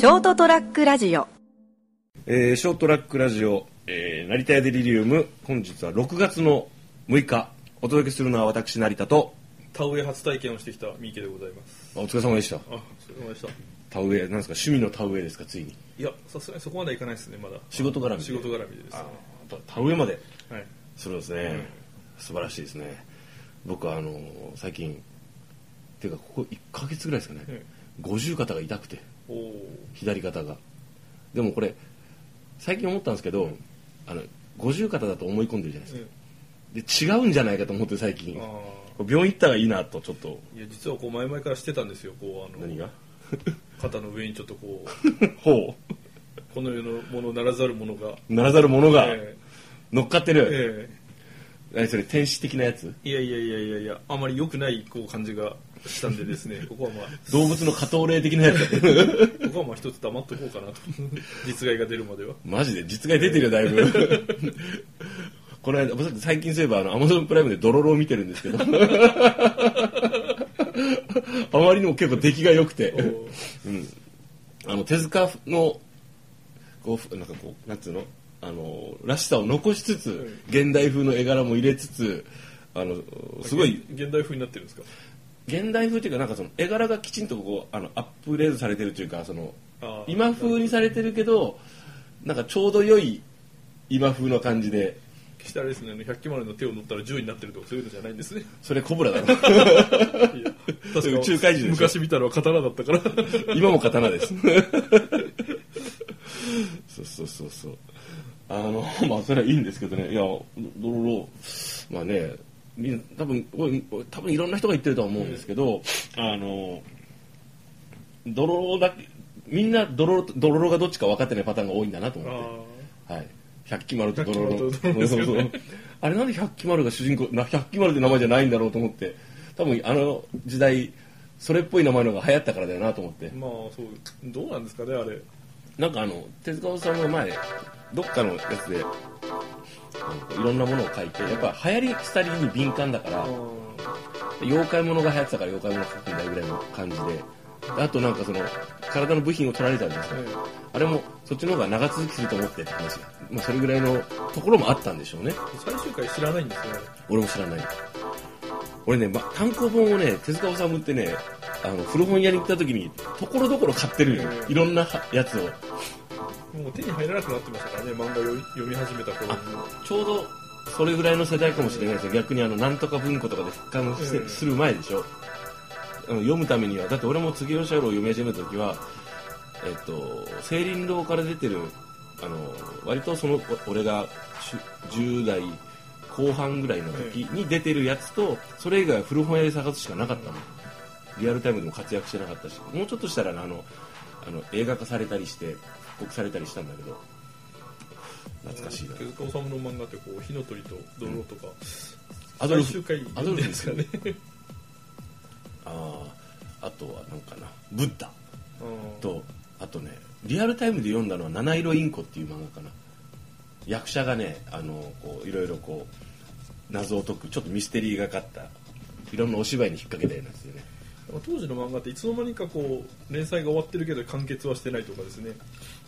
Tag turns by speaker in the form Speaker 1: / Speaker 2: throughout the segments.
Speaker 1: ショートトラックラジオ。
Speaker 2: えーショートラックラジオ、えー成田屋デリリウム本日は6月の6日。お届けするのは私成田と
Speaker 3: 田植え初体験をしてきた三池でございます。
Speaker 2: あお疲れ様でした。
Speaker 3: あそれ様でした。
Speaker 2: 田植えなんですか？趣味の田植えですか？ついに。
Speaker 3: いやさすがにそこまではいかないですねまだ。
Speaker 2: 仕事絡みで。
Speaker 3: 仕事絡みでです。ね
Speaker 2: あ田植えまで。
Speaker 3: はい。
Speaker 2: するんですね、素晴らしいですね。僕はあのー最近っていうかここ1ヶ月ぐらいですかね、
Speaker 3: え
Speaker 2: 五十肩が痛くて。
Speaker 3: おお
Speaker 2: 左肩が。でもこれ最近思ったんですけど、あの五十肩だと思い込んでるじゃないですか、で違うんじゃないかと思って最近病院行ったらいいなとちょっと。
Speaker 3: いや実はこう前々からしてたんですよ。こうあの
Speaker 2: 何が？
Speaker 3: 肩の上にちょっとこう
Speaker 2: ほ
Speaker 3: この世のものならざるものが。
Speaker 2: うならざる者が
Speaker 3: え
Speaker 2: 乗っかって
Speaker 3: え
Speaker 2: る、
Speaker 3: え
Speaker 2: 何それ天使的なやつ？
Speaker 3: えいやいやいやいやいやあまり良くないこう感じがしたんでですね。ここはまあ
Speaker 2: 動物の下等霊的なやつ。
Speaker 3: ここはまあ一つ黙っとこうかなと。実害が出るまでは。
Speaker 2: マジで？実害出てるよだいぶ。この間僕最近そういえばあのアマゾンプライムでドロロを見てるんですけど。あまりにも結構出来が良くて。
Speaker 3: おー
Speaker 2: あの手塚のこうなんかこうなんつうの？あのらしさを残しつつ現代風の絵柄も入れつつあのすごい
Speaker 3: 現現代風になってるんですか？
Speaker 2: 現代風っていうかなんかその絵柄がきちんとこうあのアップグレードされてるというかその今風にされてるけどなんかちょうど良い今風の感じで。
Speaker 3: 決してあれですね百鬼丸の手を乗ったら10になってるとかそういうのじゃないんですね。
Speaker 2: それコブラだろ。
Speaker 3: 確か
Speaker 2: 宇宙怪獣でしょ。
Speaker 3: 昔見たのは刀だったから。
Speaker 2: 今も刀です。そうそうそうそうあの まあそれはいいんですけどね。いやドロロまあね多分多分いろんな人が言ってるとは思うんですけど、あのドロロだけみんなドロロとドロロがどっちか分かってないパターンが多いんだなと思って。
Speaker 3: あ
Speaker 2: はい。百鬼丸とドロロ。そうそうあれなんで百鬼丸が主人公、な百鬼丸って名前じゃないんだろうと思って、多分あの時代、それっぽい名前の方が流行ったからだよなと思って。
Speaker 3: ー。まあそうどうなんですかねあれ。
Speaker 2: なんかあの、手塚治虫の前、どっかのやつで、いろんなものを書いて、やっぱ流行り廃りに敏感だから、妖怪ものが流行ってたから妖怪もの書くんだよぐらいの感じで、あとなんかその、体の部品を取られたんですよ。あれもそっちの方が長続きすると思ってって話が、まあ、それぐらいのところもあったんでしょうね。
Speaker 3: 最終回知らないんですよあれ。
Speaker 2: 俺も知らない。俺ね、ま、単行本をね手塚治虫ってねあの古本屋に行った時にところどころ買ってるよ、
Speaker 3: うん。
Speaker 2: いろんなはやつを
Speaker 3: もう手に入らなくなってましたからね漫画読み読み始めた頃に。
Speaker 2: ちょうどそれぐらいの世代かもしれないですよ。逆にあのなんとか文庫とかで復刊して
Speaker 3: うん
Speaker 2: する前でしょ。あの読むためには。だって俺も杉吉太郎を読み始めた時はえっと青林堂から出てるあの割とそのお俺がし10代後半ぐらいの時に出てるやつとそれ以外は古本屋で探すしかなかったのリアルタイムでも活躍してなかったしもうちょっとしたらあのあの映画化されたりして復刻されたりしたんだけど。懐かしいな。
Speaker 3: 手塚治虫の漫画ってこう火の鳥と泥とか、
Speaker 2: アドルフ。
Speaker 3: 最終回
Speaker 2: アドルフ
Speaker 3: ですかね。
Speaker 2: あああとはなんかな。ブッダ。
Speaker 3: うん
Speaker 2: とあとねリアルタイムで読んだのは「七色インコ」っていう漫画かな。役者がねあのこういろいろこう謎を解くちょっとミステリーがかったいろんなお芝居に引っ掛けたようなんですよね
Speaker 3: 当時の漫画っていつの間にかこう連載が終わってるけど完結はしてないとかですね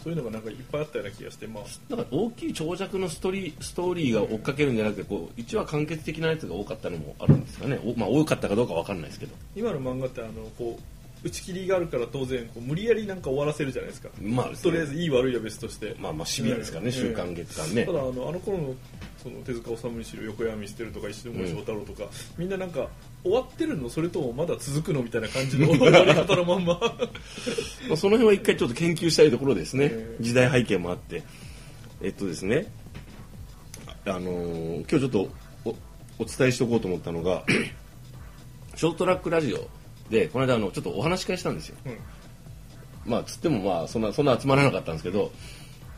Speaker 3: そういうのがなんかいっぱいあったような気がしてまあ。
Speaker 2: だから大きい長尺のストーリーストーリーが追っかけるんじゃなくてこう一話完結的なやつが多かったのもあるんですかね。おまあ多かったかどうかわかんないですけど。
Speaker 3: 今の漫画ってあのこう打ち切りがあるから当然こう無理やりなんか終わらせるじゃないですか。
Speaker 2: まあね。
Speaker 3: とりあえずいい悪いは別として。
Speaker 2: まあまあシビアですからね、
Speaker 3: うん。
Speaker 2: 週刊月間ね。
Speaker 3: ただあのあの頃のその手塚治虫にしろ横山見捨てるとか石森章太郎とか、みんななんか終わってるのそれともまだ続くのみたいな感じの 終わり方のまんま。
Speaker 2: まあ、その辺は一回ちょっと研究したいところですね、
Speaker 3: え。
Speaker 2: 時代背景もあって。えっとですね。あのー今日ちょっとおお伝えしておこうと思ったのが ショートラックラジオでこの間あのちょっとお話し会したんですよ、
Speaker 3: うん。
Speaker 2: まあつってもまあそんなそんな集まらなかったんですけど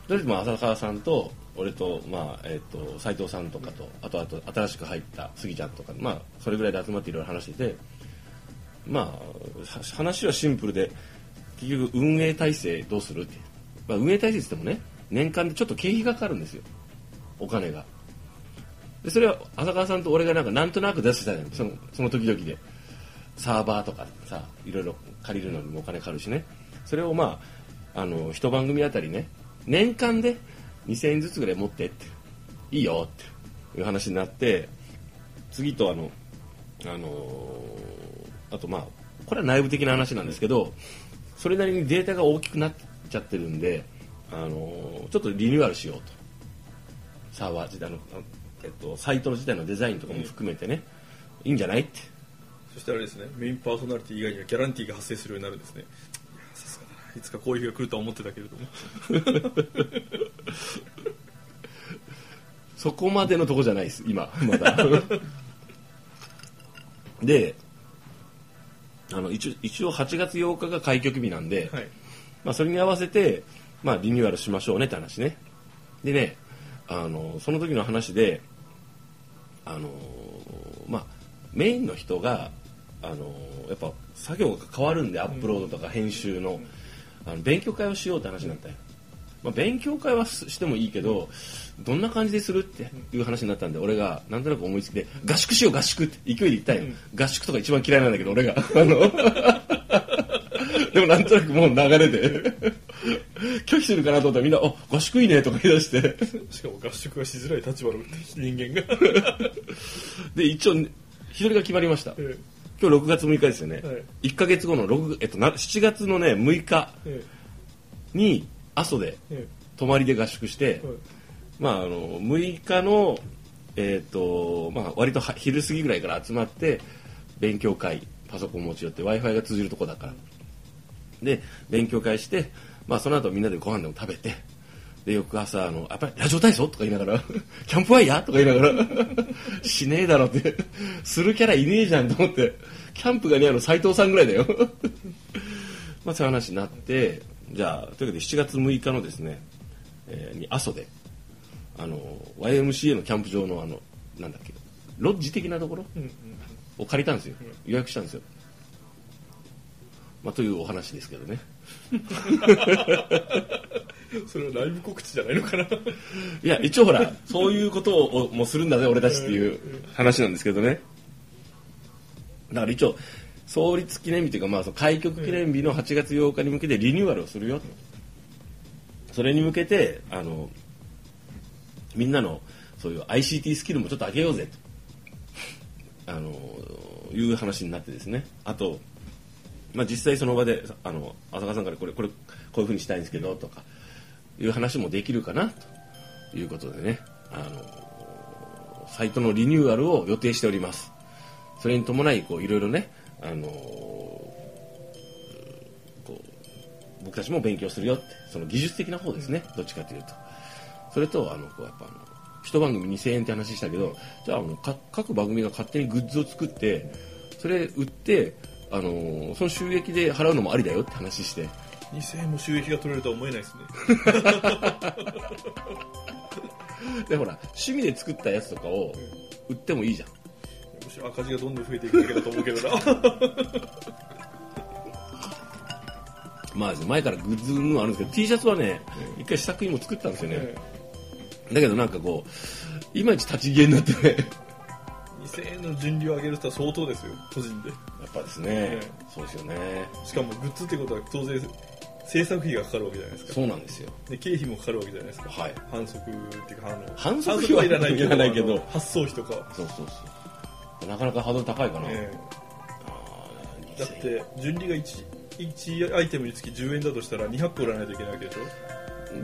Speaker 2: とりあえずまあ浅川さんと俺とまあえっと斉藤さんとかとあとあと新しく入った杉ちゃんとかまあそれぐらいで集まっていろいろ話しててまあは話はシンプルで結局運営体制どうするって、まあ、運営体制って言ってもね年間でちょっと経費がかかるんですよ。お金が。でそれは浅川さんと俺がなんかなんとなく出してたのよそのその時々でサーバーとかさいろいろ借りるのにもお金かかるしね。それをまああの一番組あたりね年間で2000円ずつぐらい持ってっていいよっていう話になって次とあのあのあとまあこれは内部的な話なんですけどそれなりにデータが大きくなっちゃってるんで、あのちょっとリニューアルしようと。サーバー自体の、えっと、サイトの自体のデザインとかも含めてね、いいんじゃないって。
Speaker 3: そしてあれですねメインパーソナリティ以外にはギャランティーが発生するようになるんですね。さすがだないつかこういう日が来るとは思ってたけれども。
Speaker 2: そこまでのとこじゃないです今まだ。であの一応一応8月8日が開局日なんで、
Speaker 3: はい。
Speaker 2: まあ、それに合わせて、まあ、リニューアルしましょうねって話ね。でねあのその時の話であの、まあ、メインの人があのやっぱ作業が変わるんでアップロードとか編集の,、あの勉強会をしようって話になったよ、まあ、勉強会はししてもいいけどどんな感じでするっていう話になったんで俺がなんとなく思いつきで合宿しよう合宿って勢いで言ったんよ、合宿とか一番嫌いなんだけど俺が。あの でもなんとなくもう流れで。拒否するかなと思ったらみんな「あ合宿いいね」とか言い出して。
Speaker 3: しかも合宿がしづらい立場の人間が、
Speaker 2: で一応日取りが決まりました。
Speaker 3: え
Speaker 2: 今日6月6日ですよね、
Speaker 3: はい。
Speaker 2: 1か月後の6、えっと、な7月のね6日
Speaker 3: ええ。
Speaker 2: に阿蘇で
Speaker 3: え
Speaker 2: 泊まりで合宿して、
Speaker 3: えはい。
Speaker 2: まあ、あの6日の、えーとまあ、割とは昼過ぎぐらいから集まって勉強会パソコン持ち寄って w i f i が通じるとこだから。で勉強会して、まあ、その後みんなでご飯でも食べてで翌朝あの「やっぱりラジオ体操?」とか言いながら「キャンプファイヤー?」とか言いながら「しねえだろ」ってするキャラいねえじゃんと思ってキャンプが似合うの斎藤さんぐらいだよ まあそういう話になってじゃあというわけで7月6日のですね、えーに阿蘇であの YMCA のキャンプ場のあのなんだっけロッジ的なところ
Speaker 3: うんうん
Speaker 2: を借りたんですよ予約したんですよ、まあ、というお話ですけどね
Speaker 3: それはライブ告知じゃないのかな？い
Speaker 2: や一応ほらそういうことをもうするんだぜ俺たちっていう話なんですけどね。だから一応創立記念日というか、まあ、その開局記念日の8月8日に向けてリニューアルをするよと。それに向けてあのみんなのそういう ICT スキルもちょっと上げようぜと。あのいう話になってですね。あと、まあ、実際その場であの浅川さんからこれこれこういうふうにしたいんですけどとかいう話もできるかなということでね。あのサイトのリニューアルを予定しております。それに伴いこういろいろねあのこう僕たちも勉強するよってその技術的な方ですね。どっちかというと。それとあのこうやっぱあの一番組2000円って話したけどじゃああの各番組が勝手にグッズを作ってそれ売ってあのその収益で払うのもありだよって話して
Speaker 3: 2000円も収益が取れるとは思えないですね。
Speaker 2: でほら趣味で作ったやつとかを売ってもいいじゃん。
Speaker 3: むしろ赤字がどんどん増えていくだけだと思うけどな。
Speaker 2: まあ前からグッズのあるんですけど T シャツはね一回試作品も作ったんですよね。
Speaker 3: え
Speaker 2: だけどなんかこういまいち立ち消えになってね。
Speaker 3: え2000円の純利を上げる人は相当ですよ個人で。
Speaker 2: やっぱですね、
Speaker 3: え
Speaker 2: そうですよね。
Speaker 3: しかもグッズってことは当然制作費がかかるわけじゃないですか。
Speaker 2: そうなんですよ。
Speaker 3: で経費もかかるわけじゃないですか。
Speaker 2: はい。
Speaker 3: 反則っていうかあの
Speaker 2: 反則費はい
Speaker 3: らないけど
Speaker 2: ないけど。
Speaker 3: 発送費とか、
Speaker 2: そうそうそう。なかなかハードル高いかな、
Speaker 3: え
Speaker 2: あー
Speaker 3: えだって純利が 1, 1アイテムにつき10円だとしたら200個売らないといけないわけでしょ。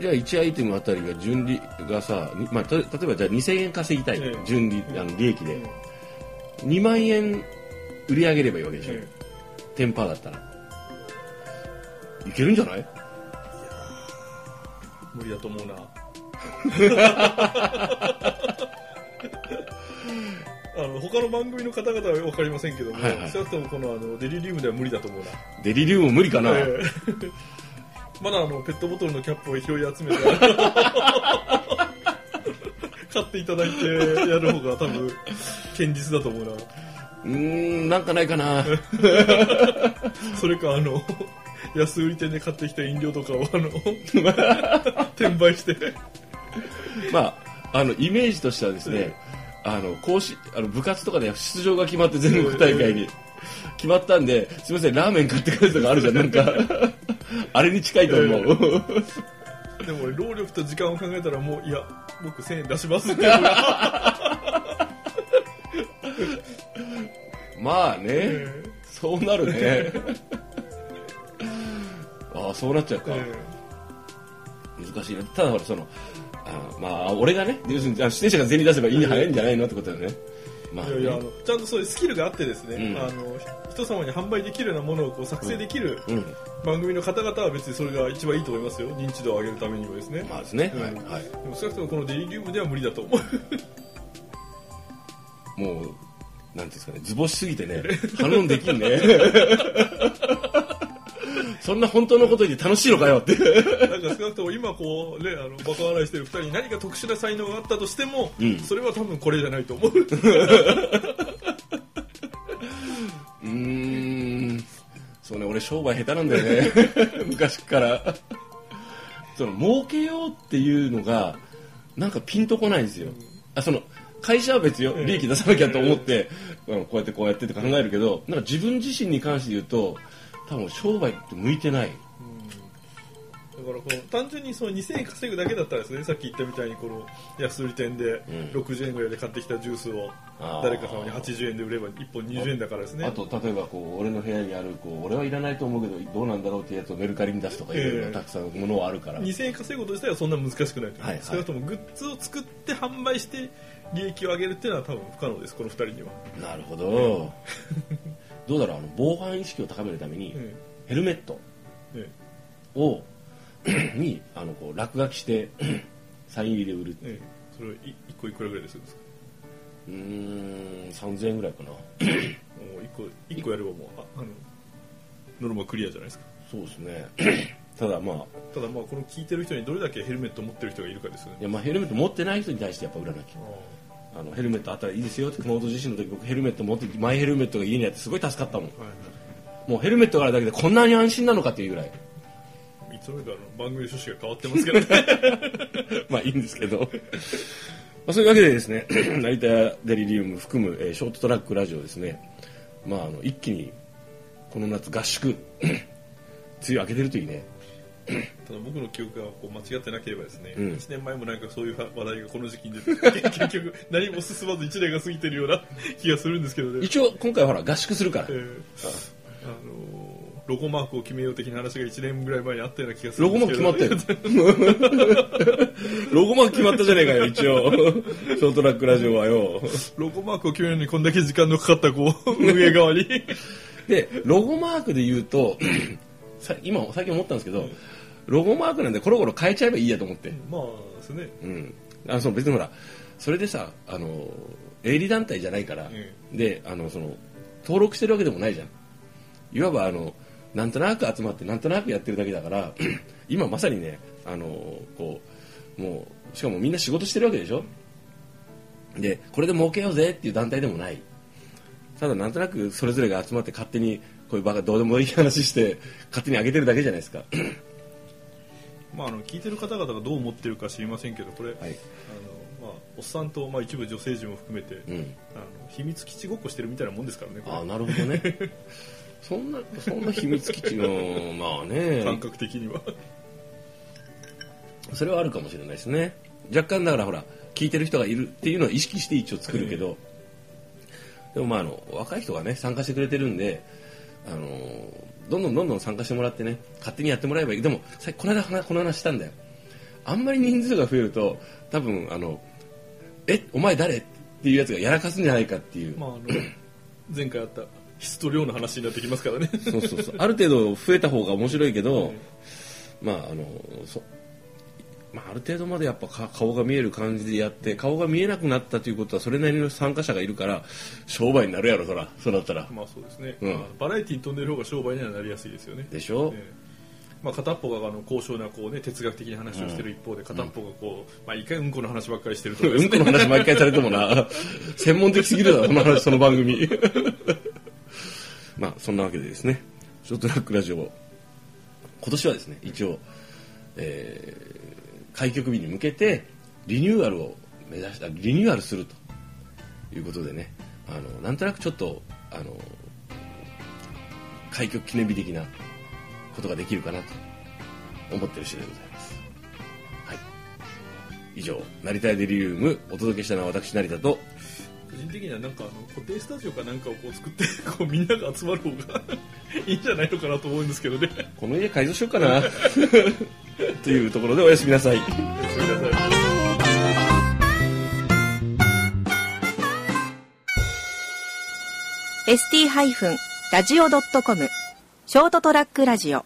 Speaker 2: じゃあ1アイテムあたりが純利がさ、にまあ、た例えばじゃあ2000円稼ぎたい、
Speaker 3: ええ。
Speaker 2: 純利あの利益で、
Speaker 3: うん
Speaker 2: 2万円売り上げればいいわけでしょ、
Speaker 3: え。
Speaker 2: テンパーだったらいけるんじゃない？
Speaker 3: 無理だと思うな。あの他の番組の方々は分かりませんけども、
Speaker 2: はいはい。
Speaker 3: 少なくともこのあのデリリウムでは無理だと思うな、
Speaker 2: デリリウム無理かな、
Speaker 3: ええ。まだあのペットボトルのキャップを拾い集めて 買っていただいてやる方が多分堅実だと思うな。
Speaker 2: うーんなんかないかな。
Speaker 3: それかあの安売り店で買ってきた飲料とかをあの 転売して。
Speaker 2: まああのイメージとしてはですね、
Speaker 3: え
Speaker 2: あの講師あの部活とかで出場が決まって全国大会に。決まったんですみませんラーメン買ってくるとかあるじゃんなんか。あれに近いと思う、
Speaker 3: でも俺労力と時間を考えたらもういや僕1000円出しますって。
Speaker 2: まあね、
Speaker 3: え。
Speaker 2: そうなるねああそうなっちゃうか、
Speaker 3: え
Speaker 2: 難しいな。ただほらそのあまあ俺がね要するに出演者が全員出せばいいに早いんじゃないのってことだよね。まあね。
Speaker 3: いやいやあのちゃんとそういうスキルがあってですね、
Speaker 2: うん。
Speaker 3: あの人様に販売できるようなものをこう作成できる
Speaker 2: うん。
Speaker 3: 番組の方々は別にそれが一番いいと思いますよ。認知度を上げるためにもですね、
Speaker 2: まあですね、
Speaker 3: うん。
Speaker 2: はいはい。
Speaker 3: でも少なくともこのデリリウムでは無理だと。思う
Speaker 2: もうなんていうんですかね。図星すぎてね。反論できんねそんな本当のこと言って楽しいのかよって。
Speaker 3: なんか少なくとも今こうねあのバカ笑いしてる2人に何か特殊な才能があったとしても、
Speaker 2: うん。
Speaker 3: それは多分これじゃないと思う。
Speaker 2: うーん。そうね俺商売下手なんだよね。昔から。その儲けようっていうのがなんかピンとこないんですよ、あその会社は別よ。
Speaker 3: うん
Speaker 2: 利益出さなきゃと思って、こうやってこうやってって考えるけどなんか自分自身に関して言うと多分商売って向いてない。
Speaker 3: だからこの単純にその2000円稼ぐだけだったらですねさっき言ったみたいにこの安売り店で
Speaker 2: うん。
Speaker 3: 60円ぐらいで買ってきたジュースを誰か様に80円で売れば1本20円だからですね。
Speaker 2: あと例えばこう俺の部屋にあるこう俺はいらないと思うけどどうなんだろうっていうやつをメルカリに出すとかいろいろ
Speaker 3: ええ。
Speaker 2: たくさんものはあるから、
Speaker 3: 2000円稼ぐこと自体はそんな難しくないと
Speaker 2: はいはい
Speaker 3: 少なくともグッズを作って販売して利益を上げるってい。うのは多分不可能ですこの2人には、
Speaker 2: なるほどどうだろうあの防犯意識を高めるために
Speaker 3: え
Speaker 2: ヘルメット
Speaker 3: ええ
Speaker 2: を にあのこう落書きして サイン入りで売る。
Speaker 3: えええそれは1個いくらぐらいでするんですか？
Speaker 2: うーん3000円ぐらいかな。
Speaker 3: もう1個一個やればもうああのノルマクリアじゃないですか？
Speaker 2: そうですね。ただまあ
Speaker 3: ただまあこの聞いてる人にどれだけヘルメットを持ってる人がいるかですよね。
Speaker 2: いやまあヘルメット持ってない人に対してやっぱ売らなきゃあのヘルメットあったらいいですよって熊本地震の時僕ヘルメット持ってマイヘルメットが家にあってすごい助かったもん。もうヘルメットがあるだけでこんなに安心なのかっていうぐらい。
Speaker 3: いつの間にか番組趣旨が変わってますけどね。
Speaker 2: まあいいんですけど。まあそういうわけでですね 成田デリリウム含む、えーショートトラックラジオですね。まああの一気にこの夏合宿 梅雨明けてるといいね
Speaker 3: ただ僕の記憶がこう間違ってなければですね、
Speaker 2: うん。
Speaker 3: 1年前もなんかそういう話題がこの時期に出て 結局何も進まず1年が過ぎてるような気がするんですけどね、
Speaker 2: 一応今回はほら合宿するから。
Speaker 3: えーあのーロゴマークを決めよう的な話が1年ぐらい前にあったような気がする
Speaker 2: ロゴ
Speaker 3: んですけど。
Speaker 2: マーク決まったよ。ロゴマーク決まったじゃねえかよ一応。ショートラックラジオはよ。
Speaker 3: ロゴマークを決めるのにこんだけ時間のかかったこう運営側に。
Speaker 2: でロゴマークで言うとさ今最近思ったんですけど、ロゴマークなんでコロコロ変えちゃえばいいやと思って、
Speaker 3: まあですね。
Speaker 2: うん、あのその別にほらそれでさあの営利団体じゃないから、
Speaker 3: う
Speaker 2: であのその登録してるわけでもないじゃん。いわばあのなんとなく集まってなんとなくやってるだけだから 今まさにねあのこうもうしかもみんな仕事してるわけでしょ？でこれで儲けようぜっていう団体でもない。ただなんとなくそれぞれが集まって勝手にこういうバカどうでもいい話して勝手に上げてるだけじゃないですか
Speaker 3: まああの聞いてる方々がどう思ってるか知りませんけどこれ、
Speaker 2: はい、
Speaker 3: あのまあ、おっさんと、まあ、一部女性陣も含めて、
Speaker 2: うん、
Speaker 3: あの秘密基地ごっこしてるみたいなもんですからね
Speaker 2: あなるほどね。そんなそんな秘密基地の まあね。
Speaker 3: 感覚的には。
Speaker 2: それはあるかもしれないですね。若干だからほら聞いてる人がいるっていうのを意識して一応作るけど、でもまああの若い人がね参加してくれてるんであのどんどんどんどん参加してもらってね勝手にやってもらえばいい。でもさこの間話この話したんだよ。あんまり人数が増えると多分あのえお前誰？っていうやつがやらかすんじゃないかっていう、
Speaker 3: まあ、あの 前回あった質と量の話になってきますからね。
Speaker 2: そうそうそう。ある程度増えた方が面白いけど、まああのそまあ、ある程度までやっぱか顔が見える感じでやって顔が見えなくなったということはそれなりの参加者がいるから商売になるやろそら。そうなったら。
Speaker 3: まあそうですね、
Speaker 2: うん。
Speaker 3: まあバラエティに飛んでる方が商売にはなりやすいですよね。
Speaker 2: でしょ、
Speaker 3: ええ。まあ、片っぽがあの高尚なこう、ね、哲学的な話をしてる一方で片っぽがこう、まあ、一回うんこの話ばっかりしてるとか。です
Speaker 2: うんこの話毎回されてもな。専門的すぎるだろその話その番組。まあそんなわけでですね。ショートラックラジオ。今年はですね一応、えー開局日に向けてリニューアルを目指したリニューアルすると。いうことでね。あのなんとなくちょっとあの開局記念日的なことができるかなと。思ってる次第でございます。はい。以上成田デリリウムお届けしたのは私成田と
Speaker 3: 個人的にはなんかあの固定スタジオかなんかをこう作って こうみんなが集まる方が いいんじゃないのかなと思うんですけどね。
Speaker 2: この家改造しようかな というところでおやすみなさい。
Speaker 3: おやすみなさい。
Speaker 1: ST-radio.com ショートトラックラジオ